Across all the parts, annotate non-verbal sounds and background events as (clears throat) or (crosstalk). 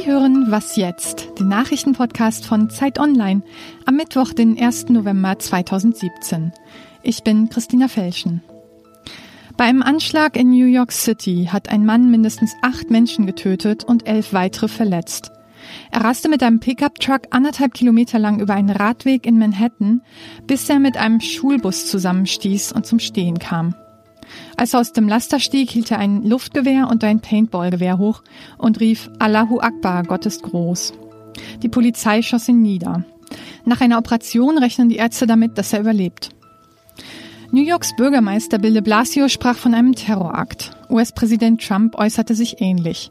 Sie hören Was jetzt? Den Nachrichtenpodcast von Zeit Online am Mittwoch, den 1. November 2017. Ich bin Christina Felschen. Bei einem Anschlag in New York City hat ein Mann mindestens acht Menschen getötet und elf weitere verletzt. Er raste mit einem Pickup-Truck anderthalb Kilometer lang über einen Radweg in Manhattan, bis er mit einem Schulbus zusammenstieß und zum Stehen kam. Als er aus dem Laster stieg, hielt er ein Luftgewehr und ein Paintballgewehr hoch und rief Allahu Akbar, Gott ist groß. Die Polizei schoss ihn nieder. Nach einer Operation rechnen die Ärzte damit, dass er überlebt. New Yorks Bürgermeister Bill de Blasio sprach von einem Terrorakt. US-Präsident Trump äußerte sich ähnlich.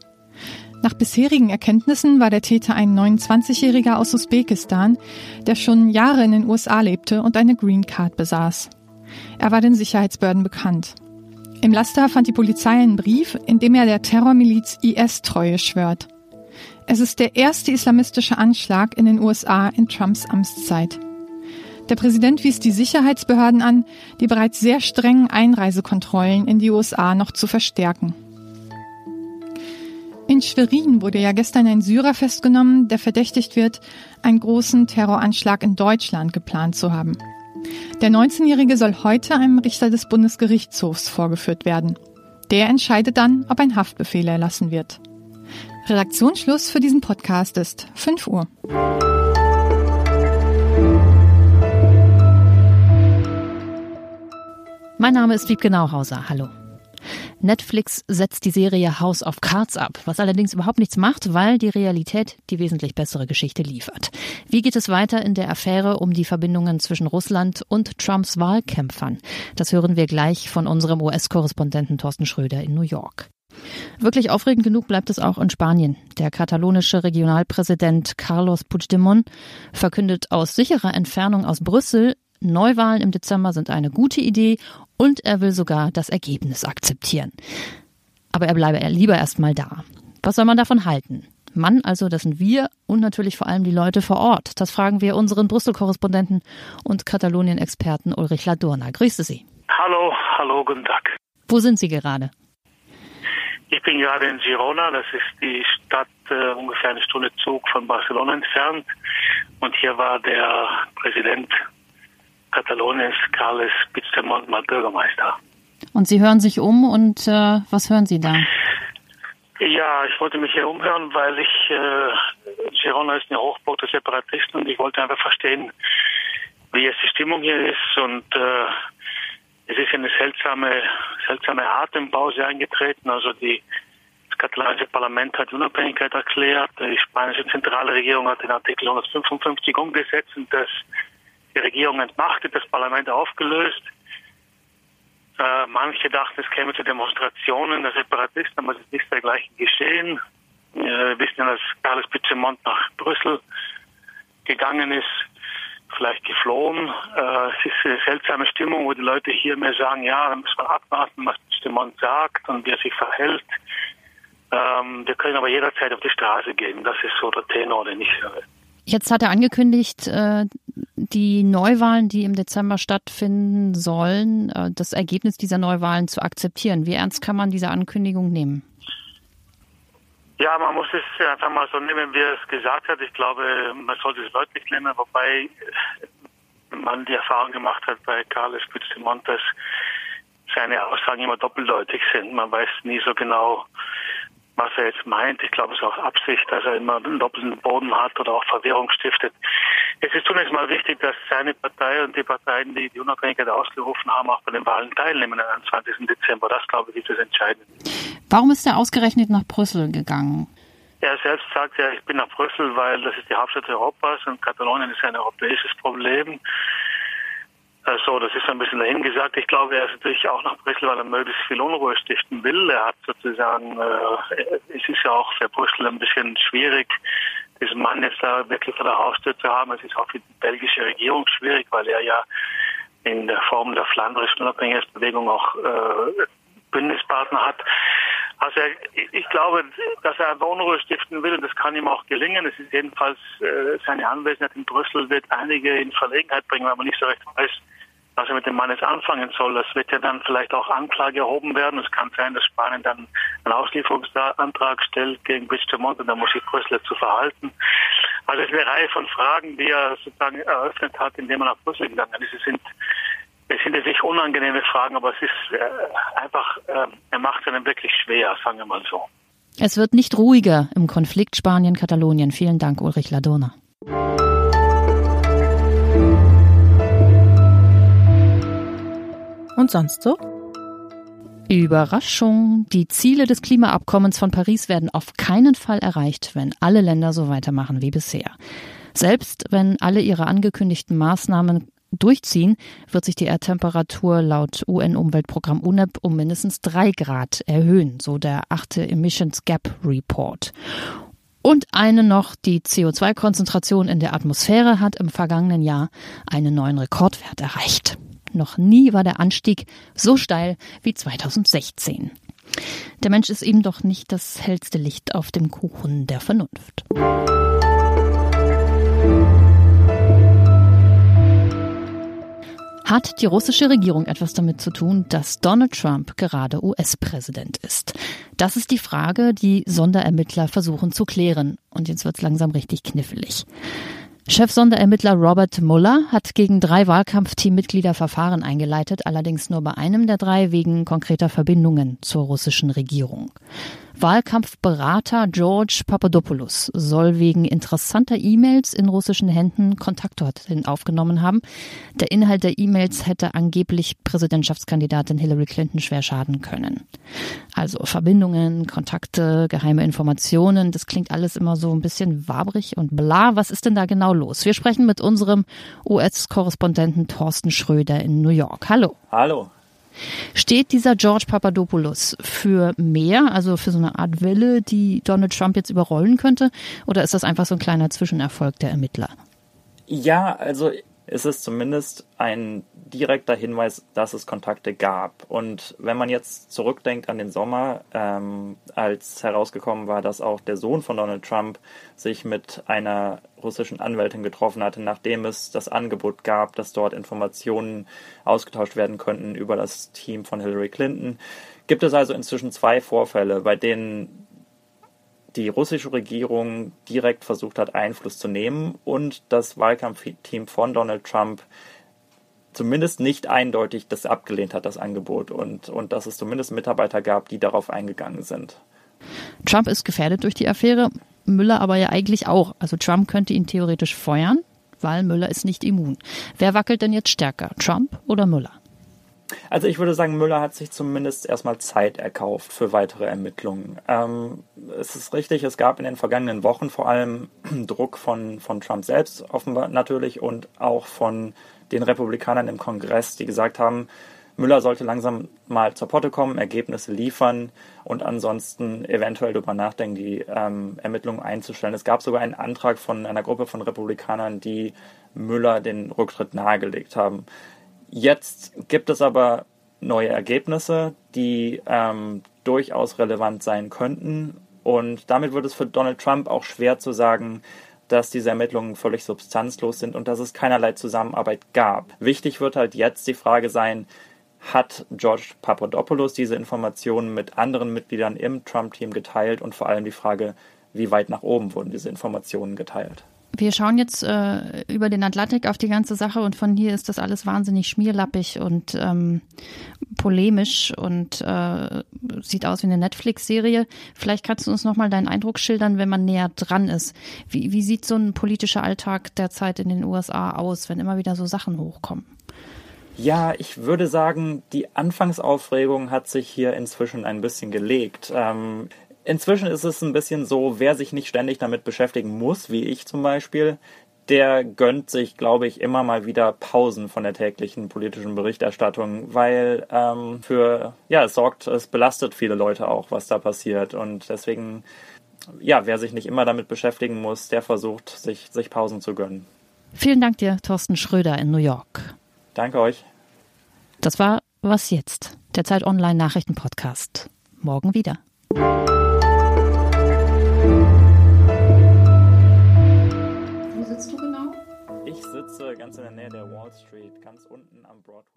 Nach bisherigen Erkenntnissen war der Täter ein 29-Jähriger aus Usbekistan, der schon Jahre in den USA lebte und eine Green Card besaß. Er war den Sicherheitsbehörden bekannt. Im Laster fand die Polizei einen Brief, in dem er der Terrormiliz IS Treue schwört. Es ist der erste islamistische Anschlag in den USA in Trumps Amtszeit. Der Präsident wies die Sicherheitsbehörden an, die bereits sehr strengen Einreisekontrollen in die USA noch zu verstärken. In Schwerin wurde ja gestern ein Syrer festgenommen, der verdächtigt wird, einen großen Terroranschlag in Deutschland geplant zu haben. Der 19-Jährige soll heute einem Richter des Bundesgerichtshofs vorgeführt werden. Der entscheidet dann, ob ein Haftbefehl erlassen wird. Redaktionsschluss für diesen Podcast ist 5 Uhr. Mein Name ist Wiebke Nauhauser. Hallo. Netflix setzt die Serie House of Cards ab, was allerdings überhaupt nichts macht, weil die Realität die wesentlich bessere Geschichte liefert. Wie geht es weiter in der Affäre um die Verbindungen zwischen Russland und Trumps Wahlkämpfern? Das hören wir gleich von unserem US-Korrespondenten Thorsten Schröder in New York. Wirklich aufregend genug bleibt es auch in Spanien. Der katalonische Regionalpräsident Carlos Puigdemont verkündet aus sicherer Entfernung aus Brüssel, Neuwahlen im Dezember sind eine gute Idee und er will sogar das Ergebnis akzeptieren. Aber er bleibe lieber erstmal da. Was soll man davon halten? Mann, also das sind wir und natürlich vor allem die Leute vor Ort. Das fragen wir unseren Brüssel-Korrespondenten und Katalonien-Experten Ulrich Ladurna. Grüße Sie. Hallo, hallo, guten Tag. Wo sind Sie gerade? Ich bin gerade in Girona, das ist die Stadt äh, ungefähr eine Stunde Zug von Barcelona entfernt. Und hier war der Präsident Kataloniens, Carles Puigdemont, mal Bürgermeister. Und Sie hören sich um und äh, was hören Sie da? Ja, ich wollte mich hier umhören, weil ich, äh, Girona ist eine Hochburg der Separatisten und ich wollte einfach verstehen, wie jetzt die Stimmung hier ist und äh, es ist eine seltsame, seltsame Atempause eingetreten. Also die, das katalanische Parlament hat Unabhängigkeit erklärt, die spanische Zentralregierung hat den Artikel 155 umgesetzt und das die Regierung entmachtet, das Parlament aufgelöst. Äh, manche dachten, es käme zu Demonstrationen der Separatisten, aber es ist dergleichen geschehen. Äh, wir wissen ja, dass Carles Puigdemont nach Brüssel gegangen ist, vielleicht geflohen. Äh, es ist eine seltsame Stimmung, wo die Leute hier mehr sagen, ja, da müssen wir abwarten, was Puigdemont sagt und wie er sich verhält. Ähm, wir können aber jederzeit auf die Straße gehen. Das ist so der Tenor, den ich höre. Jetzt hat er angekündigt, äh, die Neuwahlen, die im Dezember stattfinden sollen, äh, das Ergebnis dieser Neuwahlen zu akzeptieren. Wie ernst kann man diese Ankündigung nehmen? Ja, man muss es einfach mal so nehmen, wie er es gesagt hat. Ich glaube, man sollte es deutlich nehmen, wobei man die Erfahrung gemacht hat bei Carles Puigdemont, dass seine Aussagen immer doppeldeutig sind. Man weiß nie so genau, was er jetzt meint. Ich glaube, es ist auch Absicht, dass er immer einen doppelten Boden hat oder auch Verwirrung stiftet. Es ist zunächst mal wichtig, dass seine Partei und die Parteien, die die Unabhängigkeit ausgerufen haben, auch bei den Wahlen teilnehmen am 20. Dezember. Das, glaube ich, ist das Entscheidende. Warum ist er ausgerechnet nach Brüssel gegangen? Er selbst sagt ja, ich bin nach Brüssel, weil das ist die Hauptstadt Europas und Katalonien ist ein europäisches Problem. Also das ist ein bisschen dahingesagt. Ich glaube, er ist natürlich auch nach Brüssel, weil er möglichst viel Unruhe stiften will. Er hat sozusagen, äh, es ist ja auch für Brüssel ein bisschen schwierig, diesen Mann jetzt da wirklich vor der Haustür zu haben. Es ist auch für die belgische Regierung schwierig, weil er ja in der Form der flandrischen Unabhängigkeitsbewegung auch äh, Bündnispartner hat. Also ich glaube, dass er einfach Unruhe stiften will und das kann ihm auch gelingen. Es ist jedenfalls äh, seine Anwesenheit in Brüssel wird einige in Verlegenheit bringen, weil man nicht so recht weiß, was er mit dem Mann jetzt anfangen soll. Das wird ja dann vielleicht auch Anklage erhoben werden. Es kann sein, dass Spanien dann einen Auslieferungsantrag stellt gegen Puigdemont und dann muss sich Brüssel dazu verhalten. Also es ist eine Reihe von Fragen, die er sozusagen eröffnet hat, indem er nach Brüssel gegangen ist. Es sind es sind natürlich unangenehme Fragen, aber es ist äh, einfach, äh, er macht es einem wirklich schwer, sagen wir mal so. Es wird nicht ruhiger im Konflikt Spanien-Katalonien. Vielen Dank, Ulrich Ladurner. Und sonst so? Überraschung. Die Ziele des Klimaabkommens von Paris werden auf keinen Fall erreicht, wenn alle Länder so weitermachen wie bisher. Selbst wenn alle ihre angekündigten Maßnahmen durchziehen, wird sich die Erdtemperatur laut UN-Umweltprogramm UNEP um mindestens drei Grad erhöhen, so der achte Emissions Gap Report. Und eine noch, die CO2-Konzentration in der Atmosphäre hat im vergangenen Jahr einen neuen Rekordwert erreicht. Noch nie war der Anstieg so steil wie 2016. Der Mensch ist eben doch nicht das hellste Licht auf dem Kuchen der Vernunft. Hat die russische Regierung etwas damit zu tun, dass Donald Trump gerade US-Präsident ist? Das ist die Frage, die Sonderermittler versuchen zu klären. Und jetzt wird es langsam richtig knifflig. Chefsonderermittler Robert Mueller hat gegen drei Wahlkampfteammitglieder Verfahren eingeleitet, allerdings nur bei einem der drei wegen konkreter Verbindungen zur russischen Regierung. Wahlkampfberater George Papadopoulos soll wegen interessanter E-Mails in russischen Händen Kontakt dorthin aufgenommen haben. Der Inhalt der E-Mails hätte angeblich Präsidentschaftskandidatin Hillary Clinton schwer schaden können. Also Verbindungen, Kontakte, geheime Informationen, das klingt alles immer so ein bisschen wabrig und bla. Was ist denn da genau los? Wir sprechen mit unserem US-Korrespondenten Thorsten Schröder in New York. Hallo. Hallo. Steht dieser George Papadopoulos für mehr, also für so eine Art Welle, die Donald Trump jetzt überrollen könnte? Oder ist das einfach so ein kleiner Zwischenerfolg der Ermittler? Ja, also ist es zumindest ein direkter Hinweis, dass es Kontakte gab. Und wenn man jetzt zurückdenkt an den Sommer, ähm, als herausgekommen war, dass auch der Sohn von Donald Trump sich mit einer russischen Anwältin getroffen hatte, nachdem es das Angebot gab, dass dort Informationen ausgetauscht werden könnten über das Team von Hillary Clinton, gibt es also inzwischen zwei Vorfälle, bei denen die russische Regierung direkt versucht hat, Einfluss zu nehmen und das Wahlkampfteam von Donald Trump zumindest nicht eindeutig das abgelehnt hat, das Angebot, und, und dass es zumindest Mitarbeiter gab, die darauf eingegangen sind. Trump ist gefährdet durch die Affäre, Müller aber ja eigentlich auch. Also Trump könnte ihn theoretisch feuern, weil Müller ist nicht immun. Wer wackelt denn jetzt stärker, Trump oder Müller? Also ich würde sagen, Müller hat sich zumindest erstmal Zeit erkauft für weitere Ermittlungen. Ähm, es ist richtig, es gab in den vergangenen Wochen vor allem (clears throat) Druck von, von Trump selbst offenbar natürlich und auch von den Republikanern im Kongress, die gesagt haben, Müller sollte langsam mal zur Potte kommen, Ergebnisse liefern und ansonsten eventuell darüber nachdenken, die ähm, Ermittlungen einzustellen. Es gab sogar einen Antrag von einer Gruppe von Republikanern, die Müller den Rücktritt nahegelegt haben. Jetzt gibt es aber neue Ergebnisse, die ähm, durchaus relevant sein könnten. Und damit wird es für Donald Trump auch schwer zu sagen, dass diese Ermittlungen völlig substanzlos sind und dass es keinerlei Zusammenarbeit gab. Wichtig wird halt jetzt die Frage sein, hat George Papadopoulos diese Informationen mit anderen Mitgliedern im Trump-Team geteilt und vor allem die Frage, wie weit nach oben wurden diese Informationen geteilt? Wir schauen jetzt äh, über den Atlantik auf die ganze Sache und von hier ist das alles wahnsinnig schmierlappig und ähm, polemisch und äh, sieht aus wie eine Netflix-Serie. Vielleicht kannst du uns nochmal deinen Eindruck schildern, wenn man näher dran ist. Wie, wie sieht so ein politischer Alltag derzeit in den USA aus, wenn immer wieder so Sachen hochkommen? Ja, ich würde sagen, die Anfangsaufregung hat sich hier inzwischen ein bisschen gelegt. Ähm, Inzwischen ist es ein bisschen so, wer sich nicht ständig damit beschäftigen muss, wie ich zum Beispiel, der gönnt sich, glaube ich, immer mal wieder Pausen von der täglichen politischen Berichterstattung, weil ähm, für, ja, es sorgt, es belastet viele Leute auch, was da passiert. Und deswegen, ja, wer sich nicht immer damit beschäftigen muss, der versucht, sich, sich Pausen zu gönnen. Vielen Dank dir, Thorsten Schröder in New York. Danke euch. Das war Was jetzt? Der Zeit Online Nachrichten Podcast. Morgen wieder. Ganz in der Nähe der Wall Street, ganz unten am Broadway.